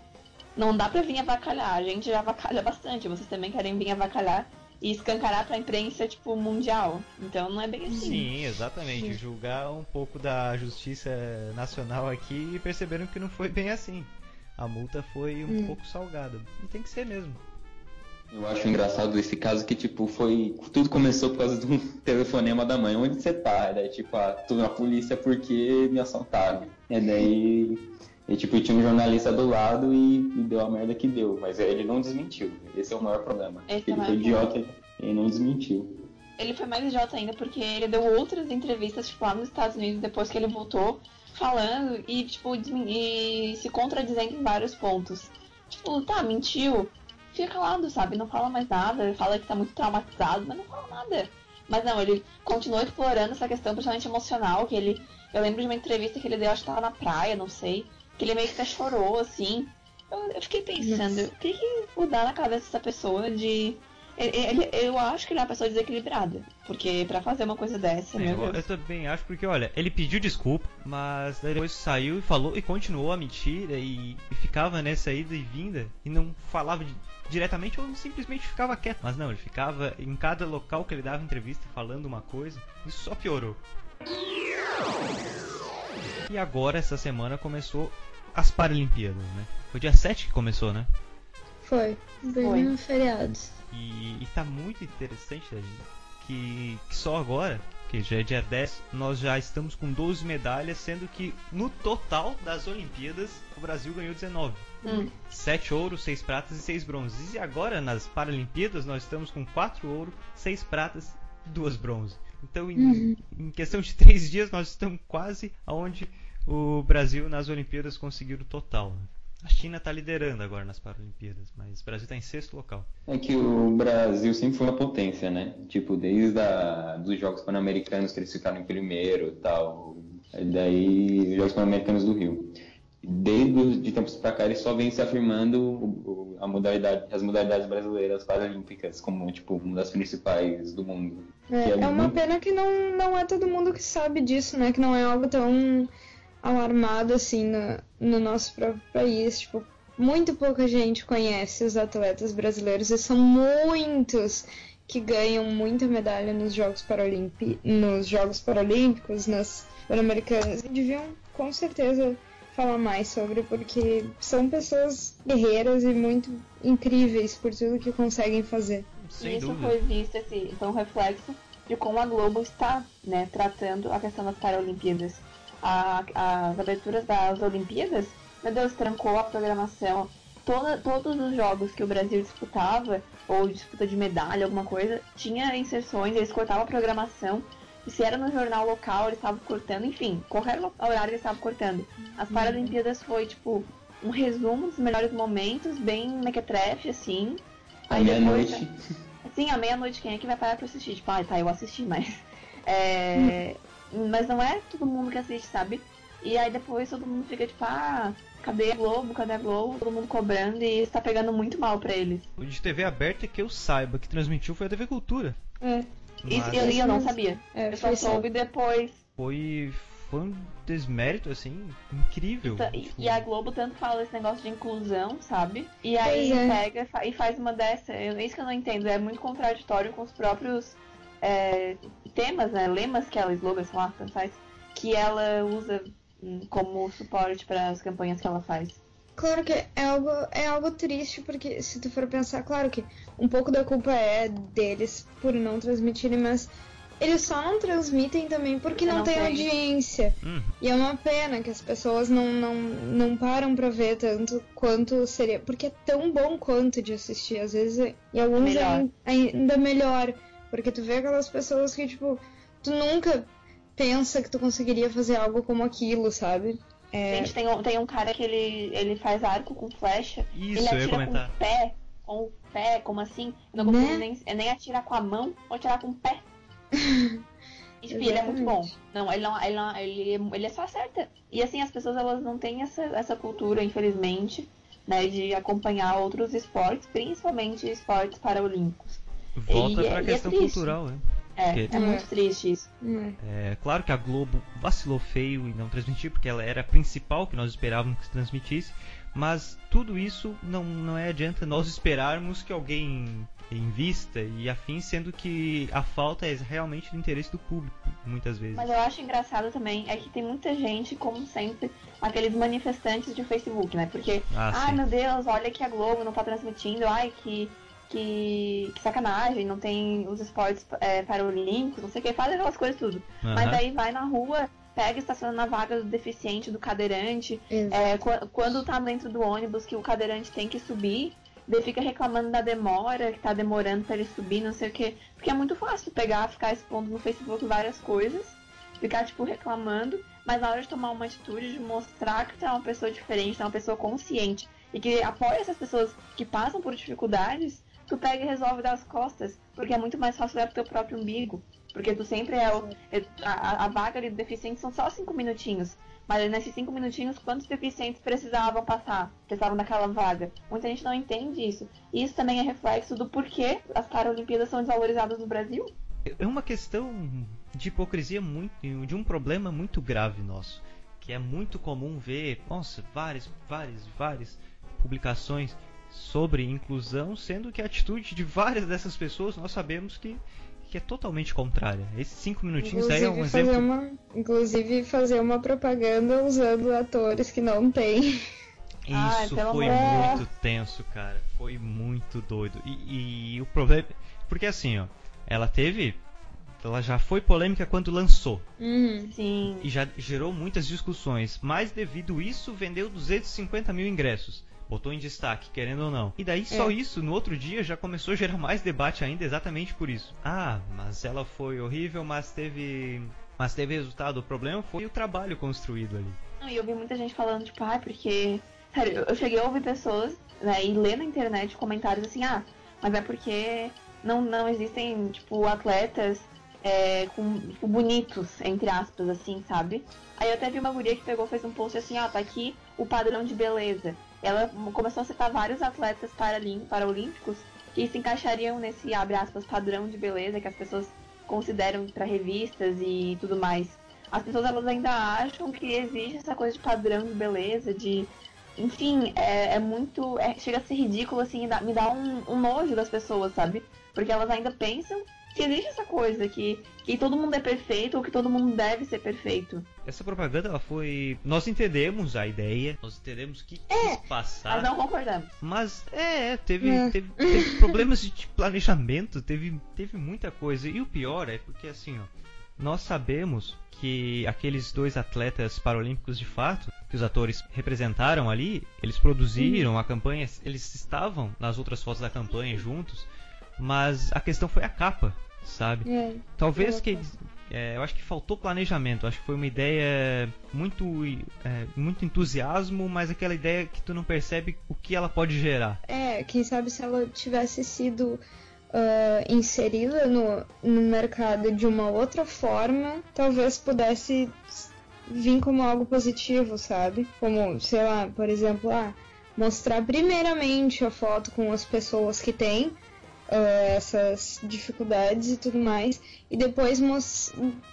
não dá pra vir avacalhar. A gente já avacalha bastante. Vocês também querem vir avacalhar e escancarar pra imprensa, tipo, mundial. Então não é bem assim. Sim, exatamente. Julgar um pouco da justiça nacional aqui e perceberam que não foi bem assim. A multa foi um Hum. pouco salgada. E tem que ser mesmo. Eu acho engraçado esse caso que, tipo, foi. Tudo começou por causa de um telefonema da mãe. Onde você tá? Daí, tipo, ah, tô na polícia porque me assaltaram. E daí. E, tipo, tinha um jornalista do lado e, e deu a merda que deu. Mas ele não desmentiu. Esse é o maior problema. Esse é ele maior foi idiota e não desmentiu. Ele foi mais idiota ainda porque ele deu outras entrevistas, tipo, lá nos Estados Unidos, depois que ele voltou, falando e, tipo, e se contradizendo em vários pontos. Tipo, tá, mentiu. Fica calado, sabe? Não fala mais nada. Fala que tá muito traumatizado, mas não fala nada. Mas não, ele continuou explorando essa questão, principalmente emocional, que ele. Eu lembro de uma entrevista que ele deu, acho que tava na praia, não sei. Que ele meio que até chorou, assim. Eu, eu fiquei pensando, o que que mudar na cabeça dessa pessoa de. Ele- ele- eu acho que ele é uma pessoa desequilibrada. Porque pra fazer uma coisa dessa, meu eu, eu também acho porque, olha, ele pediu desculpa, mas depois saiu e falou e continuou a mentir e, e ficava nessa ida e vinda e não falava de- diretamente ou simplesmente ficava quieto. Mas não, ele ficava em cada local que ele dava entrevista falando uma coisa, isso só piorou. E agora, essa semana, começou as Paralimpíadas, né? Foi dia 7 que começou, né? Foi. Bem Foi. no feriado. E, e tá muito interessante Tadinho, que, que só agora, que já é dia 10, nós já estamos com 12 medalhas, sendo que no total das Olimpíadas o Brasil ganhou 19. Hum. 7 ouros, 6 pratas e 6 bronzes. E agora nas Paralimpíadas nós estamos com 4 ouros, 6 pratas e 2 bronzes. Então em, em questão de 3 dias nós estamos quase aonde o Brasil nas Olimpíadas conseguiu o total. né? A China está liderando agora nas Paralimpíadas, mas o Brasil está em sexto local. É que o Brasil sempre foi uma potência, né? Tipo, desde a, dos Jogos Pan-Americanos que eles ficaram em primeiro e tal. Daí, os Jogos Pan-Americanos do Rio. Desde de tempos pra cá, eles só vêm se afirmando o- o- a modalidade, as modalidades brasileiras paralímpicas como, tipo, uma das principais do mundo. É, Que é uma muito- pena que não, não é todo mundo que sabe disso, né? Que não é algo tão alarmado assim no, no nosso próprio país. Tipo, muito pouca gente conhece os atletas brasileiros e são muitos que ganham muita medalha nos Jogos, Paralimpi nos Jogos Paralímpicos, nas Pan-Americanas. E deviam, com certeza, falar mais sobre, porque são pessoas guerreiras e muito incríveis por tudo que conseguem fazer. Sem Isso dúvida. foi visto, esse, foi um reflexo de como a Globo está né, tratando a questão das Paralimpíadas. A- as aberturas das Olimpíadas, meu Deus, trancou a programação. Toda, todos os jogos que o Brasil disputava, ou disputa de medalha, alguma coisa, tinha inserções, eles cortavam a programação. E se era no jornal local, eles estavam cortando, enfim, qualquer horário eles estavam cortando. As Paralimpíadas foi, tipo, um resumo dos melhores momentos, bem mequetrefe, assim. À Aí depois- meia-noite, Sim, à meia-noite, quem é que vai parar pra assistir? Tipo, ah, tá, eu assisti, mas. É... Mas não é todo mundo que assiste, sabe? E aí depois todo mundo fica tipo, ah, cadê a Globo? Cadê a Globo? Todo mundo cobrando e isso tá pegando muito mal pra eles. O de TV aberta que eu saiba que transmitiu foi a TV Cultura. É, Isso Mas eu, eu não sabia. é, Eu só foi soube depois. foi, foi um desmérito, assim, incrível. Tá, E, Tipo, e a Globo tanto fala esse negócio de inclusão, sabe? E aí é. pega e fa- e faz uma dessa. Eu, isso que eu não entendo. É muito contraditório com os próprios é, temas, né? Lemas que ela, slogans, sei lá, tanto faz, que ela usa hum, como suporte para as campanhas que ela faz. Claro que é algo, é algo triste, porque se tu for pensar, claro que um pouco da culpa é deles por não transmitirem, mas eles só não transmitem também porque não, Não tem tem. audiência. Uhum. E é uma pena que as pessoas não, não, não param pra ver tanto quanto seria. Porque é tão bom quanto de assistir. Às vezes, e alguns Melhor. é ainda melhor. Porque tu vê aquelas pessoas que, tipo, tu nunca pensa que tu conseguiria fazer algo como aquilo, sabe? É, Gente, tem um, tem um cara que ele, ele faz arco com flecha. Isso, ele eu ia atira com o pé. Com o pé, como assim? Eu não Né? consigo nem, nem atirar com a mão ou atirar com o pé. Enfim, ele é muito bom. Não, ele não, ele, não, ele, ele só acerta. E assim, as pessoas elas não têm essa, essa cultura, infelizmente, né, de acompanhar outros esportes, principalmente esportes paraolímpicos. Volta E é- pra e é questão triste. cultural, né? É, é muito triste isso. é. É claro que a Globo vacilou feio em não transmitir, porque ela era a principal que nós esperávamos que transmitisse, mas tudo isso não, não é adianta nós esperarmos que alguém invista e afim, sendo que a falta é realmente do interesse do público, muitas vezes. Mas eu acho engraçado também é que tem muita gente, como sempre, aqueles manifestantes de Facebook, né? Porque, Ah, ai sim. meu Deus, olha que a Globo não tá transmitindo, ai que, que, que sacanagem, não tem os esportes é, paralímpicos, não sei o que, fazem aquelas coisas tudo. Mas Aham. aí vai na rua, pega e estaciona na vaga do deficiente, do cadeirante, é, qu- quando tá dentro do ônibus que o cadeirante tem que subir, daí fica reclamando da demora, que tá demorando pra ele subir, não sei o que. Porque é muito fácil pegar, ficar expondo no Facebook várias coisas, ficar, tipo, reclamando, mas na hora de tomar uma atitude, de mostrar que tu é uma pessoa diferente, tu é uma pessoa consciente, e que apoia essas pessoas que passam por dificuldades, tu pega e resolve das costas, porque é muito mais fácil olhar pro teu próprio umbigo. Porque tu sempre é o. é- A, a vaga ali do deficiente são só cinco minutinhos. Mas nesses cinco minutinhos, quantos deficientes precisavam passar? Precisavam daquela vaga? Muita gente não entende isso. E isso também é reflexo do porquê as Paralimpíadas são desvalorizadas no Brasil. É uma questão de hipocrisia muito, de um problema muito grave nosso, que é muito comum ver, nossa, várias, várias, várias publicações sobre inclusão, sendo que a atitude de várias dessas pessoas nós sabemos que, que é totalmente contrária. Esses cinco minutinhos aí é um Inclusive, fazer exemplo. uma, inclusive fazer uma propaganda usando atores que não tem. Isso pelo foi muito tenso, cara. Foi muito doido. E, e o problema. Porque assim, ó, ela teve. Ela já foi polêmica quando lançou. Uhum. Sim. e já gerou muitas discussões, mas devido isso vendeu 250 mil ingressos. Botou em destaque, querendo ou não. E daí só É. isso, no outro dia, já começou a gerar mais debate ainda exatamente por isso. Ah, mas ela foi horrível, mas teve. Mas teve resultado. O problema foi o trabalho construído ali. Não, E eu vi muita gente falando, tipo, ah, porque. Sério, eu- cheguei a ouvir pessoas, né, e ler na internet comentários assim, ah, mas é porque não, não existem, tipo, atletas é, com, tipo, bonitos, entre aspas, assim, sabe? Aí eu até vi uma guria que pegou, fez um post assim, ó, tá aqui o padrão de beleza. Ela começou a citar vários atletas paraolímpicos que se encaixariam nesse, abre aspas, padrão de beleza que as pessoas consideram para revistas e tudo mais. As pessoas elas ainda acham que existe essa coisa de padrão de beleza, de. Enfim, é, é muito. é- chega a ser ridículo, assim, me dá um, um nojo das pessoas, sabe? Porque elas ainda pensam que existe essa coisa, que, que todo mundo é perfeito ou que todo mundo deve ser perfeito. Essa propaganda, ela foi. Nós entendemos a ideia, nós entendemos o que quis passar. Nós não concordamos. Mas é, teve, É. teve, teve problemas de planejamento, teve, teve muita coisa. E o pior é porque assim, ó, nós sabemos que aqueles dois atletas paralímpicos de fato, que os atores representaram ali, eles produziram a campanha, eles estavam nas outras fotos da campanha juntos, mas a questão foi a capa, sabe? É. Talvez Eu que é, eu acho que faltou planejamento. Acho que foi uma ideia muito é, muito entusiasmo, mas aquela ideia que tu não percebe o que ela pode gerar. É, quem sabe se ela tivesse sido ah, inserida no, no mercado de uma outra forma, talvez pudesse vir como algo positivo, sabe? Como, sei lá, por exemplo, ah, mostrar primeiramente a foto com as pessoas que têm ah, essas dificuldades e tudo mais, e depois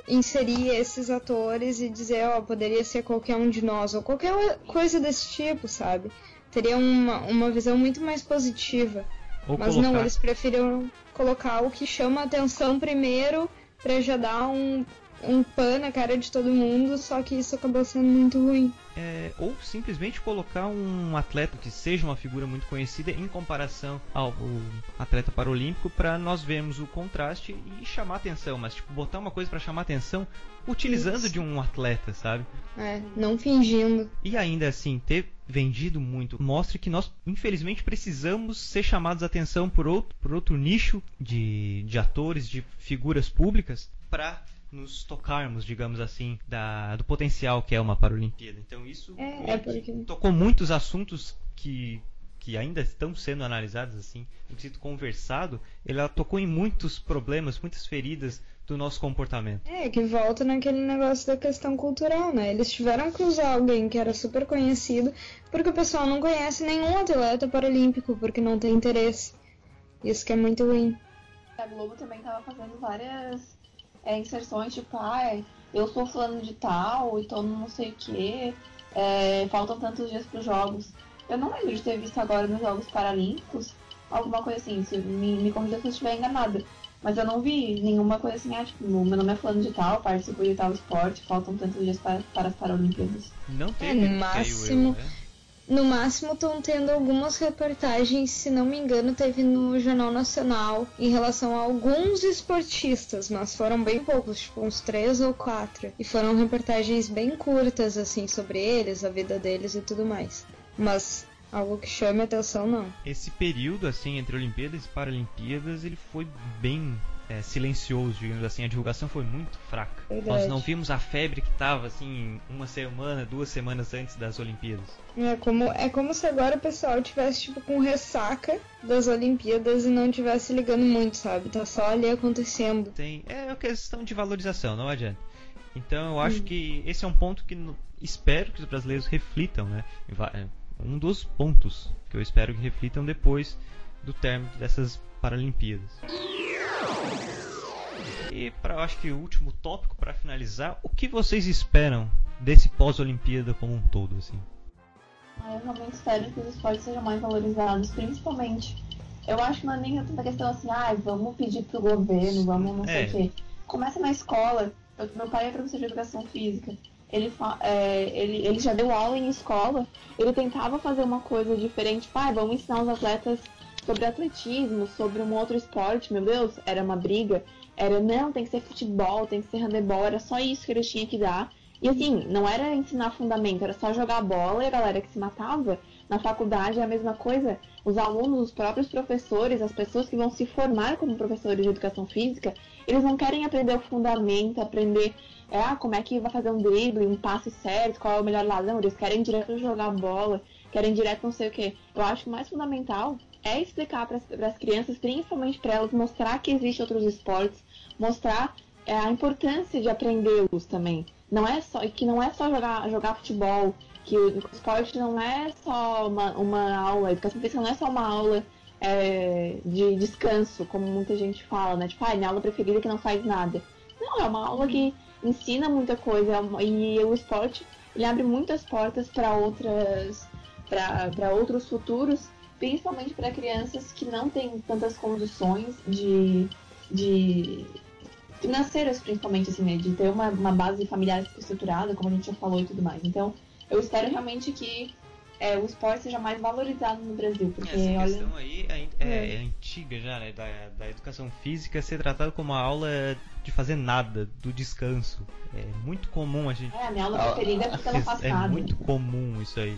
inserir esses atores e dizer, ó, poderia ser qualquer um de nós, ou qualquer coisa desse tipo, sabe? Teria uma, uma visão muito mais positiva. Ou Mas colocar não, eles preferiram colocar o que chama a atenção primeiro pra já dar um, um pano na cara de todo mundo, só que isso acabou sendo muito ruim. É, ou simplesmente colocar um atleta que seja uma figura muito conhecida em comparação ao atleta paralímpico para nós vermos o contraste e chamar atenção, mas tipo botar uma coisa para chamar atenção utilizando Isso. de um atleta, sabe? É, não fingindo. E ainda assim ter vendido muito mostra que nós infelizmente precisamos ser chamados a atenção por outro, por outro nicho de, de atores, de figuras públicas para nos tocarmos, digamos assim, da, do potencial que é uma Paralimpíada. Então isso É, é que porque- tocou muitos assuntos que que ainda estão sendo analisados assim, no quesito conversado, ela tocou em muitos problemas, muitas feridas do nosso comportamento. É, que volta naquele negócio da questão cultural, né? Eles tiveram que usar alguém que era super conhecido, porque o pessoal não conhece nenhum atleta paralímpico, porque não tem interesse. Isso que é muito ruim. A Globo também tava fazendo várias é, inserções, tipo, ah, eu sou fulano de tal, e tô no não sei o quê, é, faltam tantos dias pros jogos. Eu não lembro de ter visto agora nos Jogos Paralímpicos alguma coisa assim, se me, me corrija se eu estiver enganada. Mas eu não vi nenhuma coisa assim, ah, tipo, meu nome é fulano de tal, participo de tal esporte, faltam tantos dias para, para as Paralimpíadas. Não teve, eu, máximo- né? No máximo estão tendo algumas reportagens, se não me engano, teve no Jornal Nacional em relação a alguns esportistas, mas foram bem poucos, tipo uns três ou quatro. E foram reportagens bem curtas, assim, sobre eles, a vida deles e tudo mais. Mas algo que chame atenção, não. Esse período assim entre Olimpíadas e Paralimpíadas, ele foi bem é, silencioso, digamos assim, a divulgação foi muito fraca. Verdade. Nós não vimos a febre que estava assim uma semana, duas semanas antes das Olimpíadas. É como, é como se agora o pessoal tivesse, tipo, com ressaca das Olimpíadas e não tivesse ligando muito, sabe? Tá só ali acontecendo. Tem, é uma questão de valorização, não adianta. Então eu acho que esse é um ponto que espero que os brasileiros reflitam, né? É Um dos pontos que eu espero que reflitam depois do término dessas Paralimpíadas. E para eu acho que o último tópico para finalizar, o que vocês esperam desse pós-Olimpíada como um todo, assim? Ah, Eu realmente espero que os esportes sejam mais valorizados, principalmente. Eu acho que não é nem tanta questão assim, ah, vamos pedir pro governo, vamos não sei É. o quê. Começa na escola. Eu- meu pai é professor de educação física. Ele, é, ele, ele já deu aula em escola. Ele tentava fazer uma coisa diferente. Pai, vamos ensinar os atletas sobre atletismo, sobre um outro esporte. Meu Deus, era uma briga. Era, não, tem que ser futebol, tem que ser handebol. Era só isso que eles tinham que dar. E assim, não era ensinar fundamento, era só jogar bola e a galera que se matava. Na faculdade é a mesma coisa. Os alunos, os próprios professores, as pessoas que vão se formar como professores de educação física, eles não querem aprender o fundamento, aprender é, ah, como é que vai fazer um drible, um passe certo, qual é o melhor lado. Não, eles querem direto jogar bola, querem direto não sei o que. Eu acho que o mais fundamental é explicar para as crianças, principalmente para elas, mostrar que existem outros esportes, mostrar é, a importância de aprendê-los também. Não é só que não é só jogar, jogar futebol, que o esporte não é só uma, uma aula, a educação física não é só uma aula é, de descanso, como muita gente fala, né? Tipo, ah, minha aula preferida que não faz nada. Não, é uma aula que ensina muita coisa é e o esporte ele abre muitas portas para outras para outros futuros, principalmente para crianças que não têm tantas condições de, de financeiras, principalmente assim, né, de ter uma, uma base familiar estruturada, como a gente já falou e tudo mais. Então, eu espero realmente que é, o esporte seja mais valorizado no Brasil, porque Essa olha, questão aí é, é- é antiga já, né? Da, da educação física ser tratada como uma aula de fazer nada, do descanso. É muito comum a gente. é, a minha aula preferida é porque ela faz É nada. muito comum isso aí.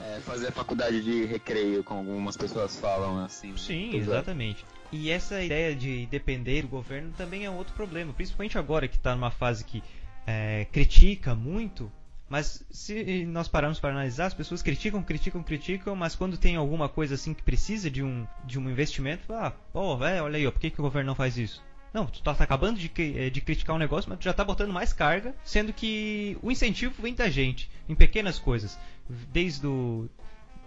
É, fazer faculdade de recreio, como algumas pessoas falam assim. Sim, Pois é. exatamente. E essa ideia de depender do governo também é outro problema, principalmente agora que está numa fase que é, critica muito, mas se nós pararmos para analisar, as pessoas criticam, criticam, criticam, mas quando tem alguma coisa assim que precisa de um, de um investimento, ah, pô, velho, olha aí, ó, por que, que o governo não faz isso? Não, tu tá, tá acabando de, eh, de criticar um negócio, mas tu já tá botando mais carga, sendo que o incentivo vem da gente, em pequenas coisas. Desde, o,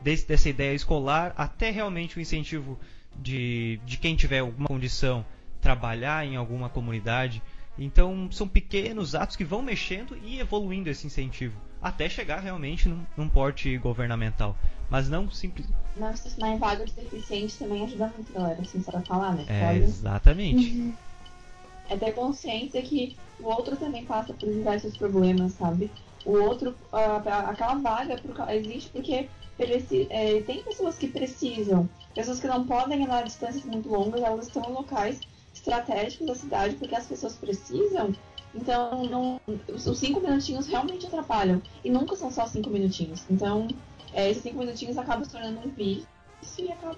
desde essa ideia escolar até realmente o incentivo de, de quem tiver alguma condição trabalhar em alguma comunidade. Então são pequenos atos que vão mexendo e evoluindo esse incentivo, até chegar realmente num, num porte governamental. Mas não simples. Mas estacionar em vagas deficientes também ajuda muito, galera, assim, para falar, né? É, exatamente. É ter consciência que o outro também passa por diversos problemas, sabe? O outro, a- aquela vaga existe porque é, tem pessoas que precisam, pessoas que não podem andar distâncias muito longas, elas estão em locais estratégicos da cidade porque as pessoas precisam. Então, não, os cinco minutinhos realmente atrapalham. E nunca são só cinco minutinhos. Então, é, esses cinco minutinhos acabam se tornando um vício e acaba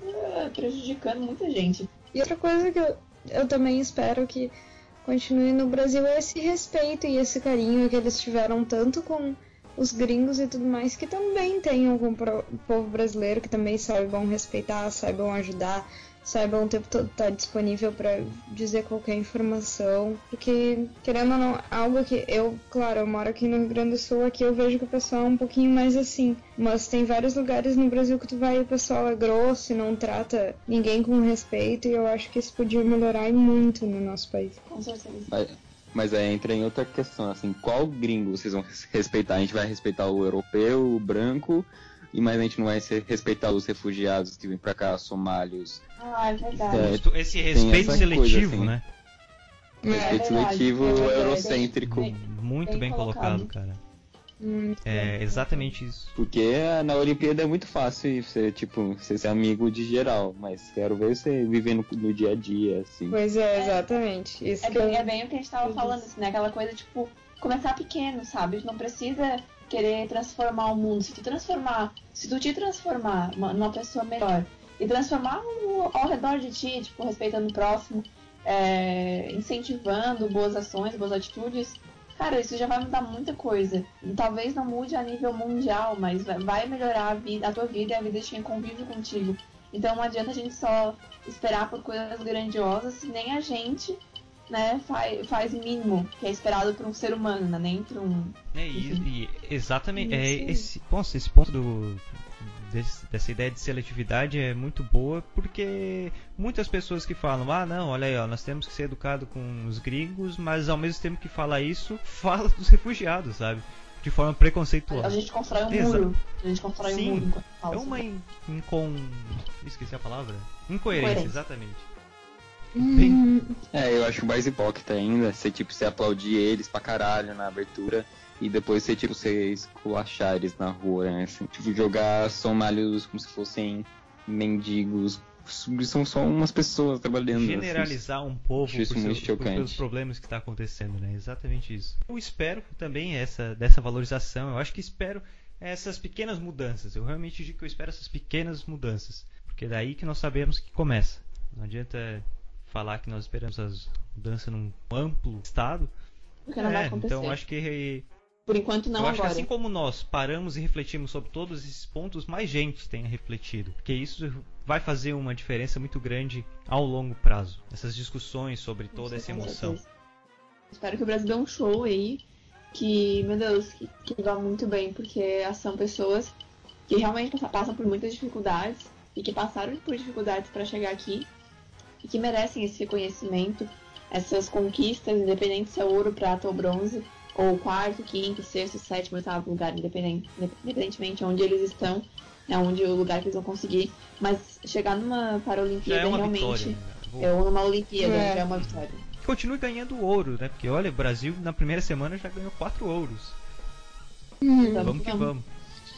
prejudicando muita gente. E outra coisa que eu, eu também espero que continue no Brasil é esse respeito e esse carinho que eles tiveram tanto com os gringos e tudo mais, que também tenham com o povo brasileiro, que também saibam respeitar, saibam ajudar, saibam o tempo todo estar disponível para dizer qualquer informação. Porque, querendo ou não, algo que eu, claro, eu moro aqui no Rio Grande do Sul, aqui eu vejo que o pessoal é um pouquinho mais assim. Mas tem vários lugares no Brasil que tu vai e o pessoal é grosso e não trata ninguém com respeito, e eu acho que isso podia melhorar muito no nosso país. Com certeza. Mas, mas aí entra em outra questão, assim, qual gringo vocês vão res- respeitar? A gente vai respeitar o europeu, o branco, e mas a gente não vai respeitar os refugiados que vêm pra cá, somálios. Ah, é verdade. É, Esse respeito seletivo, coisa, assim. né? Respeito verdade, seletivo é verdade. eurocêntrico. Bem- Muito bem bem, colocado. colocado, cara. Hum, É exatamente isso. Porque na Olimpíada é muito fácil você, tipo, você ser amigo de geral, mas quero ver você vivendo no dia a dia, assim. Pois é, exatamente. Isso É que eu... bem, é bem o que a gente tava falando, assim, né? Aquela coisa, tipo, começar pequeno, sabe? Não precisa querer transformar o mundo. Se tu transformar, se tu te transformar uma- numa pessoa melhor e transformar o, ao redor de ti, tipo, respeitando o próximo, é, incentivando boas ações, boas atitudes, cara, isso já vai mudar muita coisa. Talvez não mude a nível mundial, mas vai- vai melhorar a, vida, a tua vida e a vida de quem convive contigo. Então não adianta a gente só esperar por coisas grandiosas se nem a gente né, faz, faz o mínimo que é esperado por um ser humano, né? Nem por um. É, e, e exatamente, é Isso. esse, nossa, esse ponto do, desse- dessa ideia de seletividade é muito boa, porque muitas pessoas que falam, ah não, olha aí, ó, nós temos que ser educados com os gringos, mas ao mesmo tempo que fala isso, fala dos refugiados, sabe? De forma A preconceituosa. gente constrói um muro. A gente constrói Sim. um muro É uma incon... esqueci a palavra? Incoerência, Incoerência. exatamente. Hum, É, eu acho mais hipócrita ainda, você tipo, você aplaudir eles pra caralho na abertura e depois você tipo, você esculachar eles na rua, né? Assim, tipo, jogar somálios como se fossem mendigos. São só umas pessoas trabalhando. assim. generalizar um povo por muito seu- por- pelos problemas que está acontecendo, né? Exatamente isso. Eu espero também essa dessa valorização. Eu acho que espero essas pequenas mudanças. Eu realmente digo que eu espero essas pequenas mudanças, porque é daí que nós sabemos que começa. Não adianta falar que nós esperamos as mudanças num amplo estado. Porque não vai É, acontecer. então acho que Por enquanto não eu acho que agora. assim como nós paramos e refletimos sobre todos esses pontos, mais gente tenha refletido. Porque isso vai fazer uma diferença muito grande ao longo prazo. Essas discussões sobre toda essa emoção. Espero que o Brasil dê um show aí. Que, meu Deus, que, que vá muito bem, porque são pessoas que realmente passa- passam por muitas dificuldades e que passaram por dificuldades para chegar aqui e que merecem esse reconhecimento, essas conquistas, independente se é ouro, prata ou bronze, ou quarto, quinto, sexto, sétimo, oitavo lugar, independente, independentemente de onde eles estão, né, onde o lugar que eles vão conseguir, mas chegar numa Já Paralimpíada é uma realmente vitória. né? É uma Olimpíada, É. já é uma vitória. Continue ganhando ouro, né? Porque olha, o Brasil na primeira semana já ganhou quatro ouros. Então, Vamos que vamos.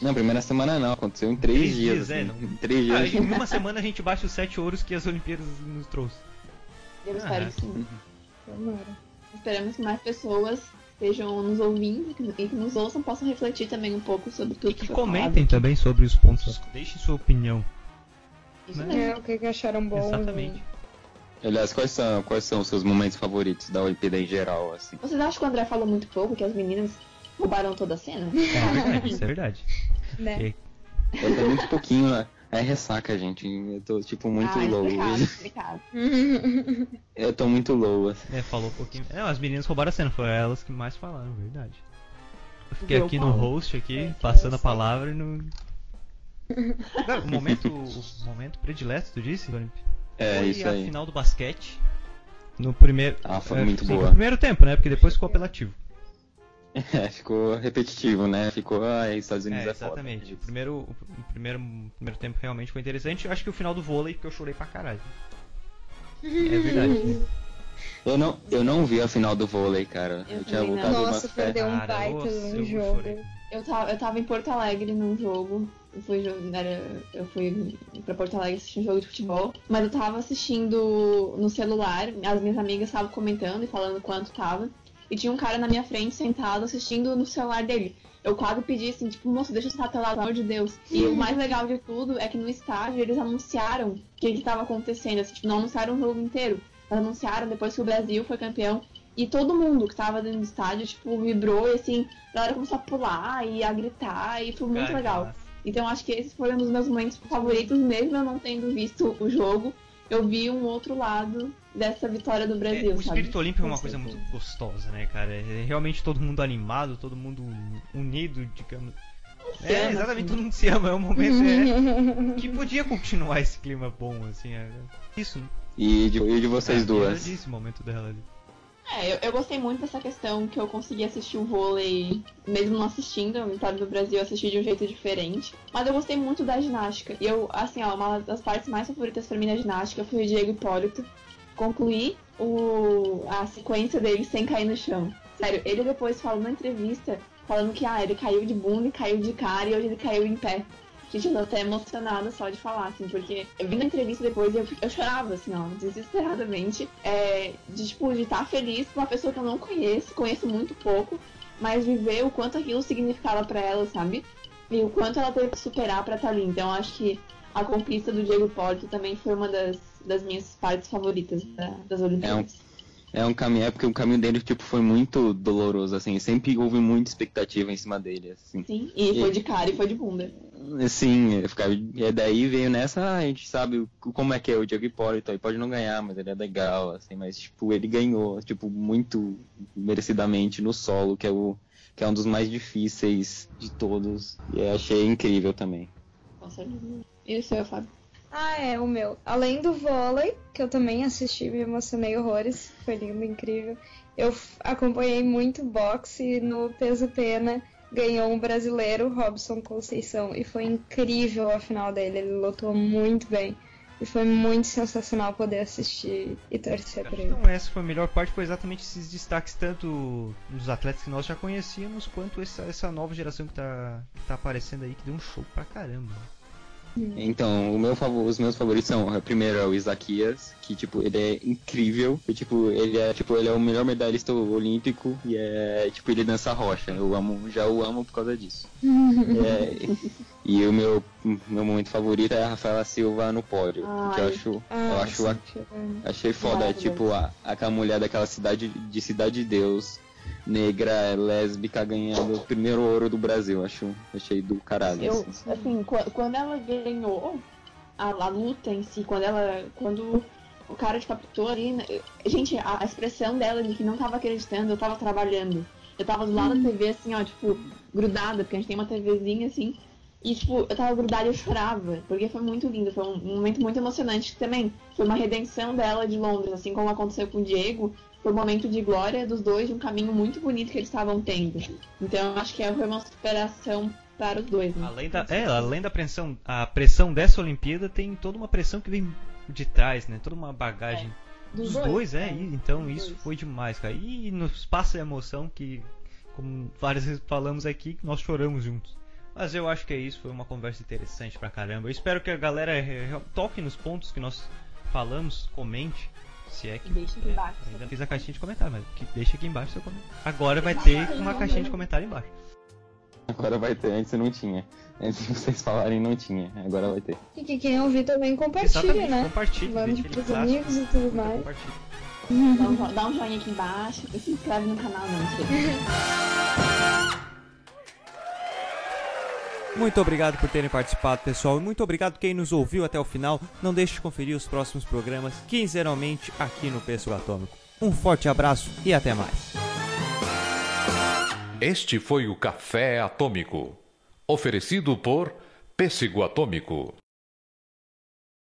Não, primeira semana não, aconteceu em três, Três dias. dias, é, assim. não- Em três Ah, dias. em uma semana a gente baixa os sete ouros que as Olimpíadas nos trouxe. Eu Ah, espero é. que sim. tomara. Esperamos que mais pessoas estejam nos ouvindo que- e que nos ouçam possam refletir também um pouco sobre tudo E que foi comentem também sobre os pontos. Deixem sua opinião. falado. Isso né? mesmo. É, o que, que acharam bom. Exatamente. Aliás, quais são, quais são os seus momentos favoritos da Olimpíada em geral, assim? Vocês acham que o André falou muito pouco, que as meninas roubaram toda a cena? É verdade, isso é verdade. Né? Eu tô muito pouquinho, né? É ressaca, gente. Eu tô, tipo, muito ah, low. explicado, explicado. Eu tô muito low, assim. É, falou um pouquinho. É, as meninas roubaram a cena, foram elas que mais falaram, verdade. Eu fiquei Viu, aqui no host aqui, É, passando a palavra e não. Não, o momento, o momento predileto, tu disse, Olymp? É, Foi isso a aí. final do basquete. No primeiro. Ah, foi é, muito sim, boa. No primeiro tempo, né? Porque depois ficou apelativo. É, ficou repetitivo, né? Ficou, ah, Estados Unidos É, é, foda. exatamente. O primeiro, o primeiro, o primeiro tempo realmente foi interessante. Eu acho que o final do vôlei, porque eu chorei pra caralho. É verdade. né? Eu não, eu não vi a final do vôlei, cara. Eu Eu, tinha voltado uma Nossa, fé. perdeu um Cara, baita um eu jogo. chorei. Eu tava, eu tava em Porto Alegre num jogo. Eu fui, era, eu fui pra Porto Alegre assistir um jogo de futebol. Mas eu tava assistindo no celular. As minhas amigas estavam comentando e falando quanto tava. E tinha um cara na minha frente sentado assistindo no celular dele. Eu quase pedi assim, tipo, moço, deixa eu sentar teu lado, pelo amor de Deus. E o mais legal de tudo é que no estádio eles anunciaram o que que tava acontecendo. Assim, tipo, não anunciaram o jogo inteiro. Mas anunciaram depois que o Brasil foi campeão. E todo mundo que tava dentro do estádio, tipo, vibrou e assim, a galera começou a pular e a gritar e foi muito legal. Então acho que esse foi um dos meus momentos favoritos, mesmo eu não tendo visto o jogo. Eu vi um outro lado dessa vitória do É, Brasil, o sabe? espírito olímpico é uma coisa muito gostosa, né, cara? É realmente todo mundo animado, todo mundo unido, digamos. Se É, ama, exatamente, assim. todo mundo se ama. É um momento é, que podia continuar esse clima bom, assim. É, isso? E de, e de vocês Ah, duas? Disse o momento dela ali. É, eu, eu gostei muito dessa questão que eu consegui assistir o vôlei, mesmo não assistindo, a vitória do Brasil, eu assisti de um jeito diferente. Mas eu gostei muito da ginástica. E eu, assim, ó, uma das partes mais favoritas pra mim da ginástica foi o Diego Hipólito concluir o, a sequência dele sem cair no chão. Sério, ele depois falou na entrevista, falando que, ah, ele caiu de bunda e caiu de cara e hoje ele caiu em pé. Gente, eu tô até emocionada só de falar, assim, porque eu vi na entrevista depois e eu, eu chorava, assim, ó, desesperadamente, é, de, tipo, de estar feliz com uma pessoa que eu não conheço, conheço muito pouco, mas viver o quanto aquilo significava pra ela, sabe? E o quanto ela teve que superar pra estar ali. Então, eu acho que a conquista do Diego Porto também foi uma das, das minhas partes favoritas da- das Olimpíadas. É um caminho, é porque o caminho dele, tipo, foi muito doloroso, assim, sempre houve muita expectativa em cima dele, assim. Sim, e foi de cara e foi de bunda. Sim, eu ficava, e daí veio nessa, ah, a gente sabe como é que é o Diego Hipólito, ele pode não ganhar, mas ele é legal, assim, mas, tipo, ele ganhou, tipo, muito merecidamente no solo, que é o que é um dos mais difíceis de todos, e eu achei incrível também. Com certeza. E o seu, Fábio? Ah, é, o meu. Além do vôlei, que eu também assisti e me emocionei horrores, foi lindo, incrível. Eu acompanhei muito boxe e no peso pena ganhou um brasileiro, Robson Conceição, e foi incrível a final dele, ele lutou muito bem. E foi muito sensacional poder assistir e torcer por ele. Então essa foi a melhor parte, foi exatamente esses destaques, tanto nos atletas que nós já conhecíamos, quanto essa, essa nova geração que tá, que tá aparecendo aí, que deu um show pra caramba. Então, o meu favor, os meus favoritos são, o primeiro é o Isaquias, que, tipo, ele é incrível, e, tipo, ele é, tipo, ele é o melhor medalhista olímpico, e é, tipo, ele dança rocha, eu amo, já o amo por causa disso. É, e o meu, meu momento favorito é a Rafaela Silva no pódio, que eu Ai. acho, eu Ah, acho, a- achei foda, Maravilhoso. tipo, a, aquela mulher daquela cidade, de Cidade de Deus, negra, lésbica, ganhando o primeiro ouro do Brasil, acho, achei do caralho, Eu, assim. assim, qu- quando ela ganhou a, a luta em si, quando ela. Quando o cara tipo, apitou ali. né, Gente, a, a expressão dela de que não tava acreditando, eu tava trabalhando. Eu tava do lado da TV, assim, ó, tipo, grudada, porque a gente tem uma TVzinha assim. E, tipo, eu tava grudada e eu chorava, porque foi muito lindo, foi um, um momento muito emocionante que também. Foi uma redenção dela de Londres, assim como aconteceu com o Diego. Foi um momento de glória dos dois, de um caminho muito bonito que eles estavam tendo. Então, acho que foi uma superação para os dois, né? Além da, é, além da pressão, a pressão dessa Olimpíada tem toda uma pressão que vem de trás, né? Toda uma bagagem dos dois, é, e- então isso dois. foi demais, cara. E nos passa a emoção que, como várias vezes falamos aqui, nós choramos juntos. Mas eu acho que é isso, foi uma conversa interessante pra caramba. Eu espero que a galera eh, eh, toque nos pontos que nós falamos, comente, se é que. Deixa aqui né? embaixo. Ainda não fiz a caixinha de comentário, mas que deixa aqui embaixo seu comentário. Agora vai ter uma caixinha de comentário embaixo. Agora vai ter, antes não tinha. Antes de vocês falarem não tinha, agora vai ter. E que quem ouvir também compartilha, Exatamente, né? deixa ele pros amigos e tudo mais. compartilhe. Dá um, jo- dá um joinha aqui embaixo e se inscreve no canal, não, mentira. Muito obrigado por terem participado, pessoal, e muito obrigado quem nos ouviu até o final. Não deixe de conferir os próximos programas quinzenalmente aqui no Pêssego Atômico. Um forte abraço e até mais. Este foi o Café Atômico, oferecido por Pêssego Atômico.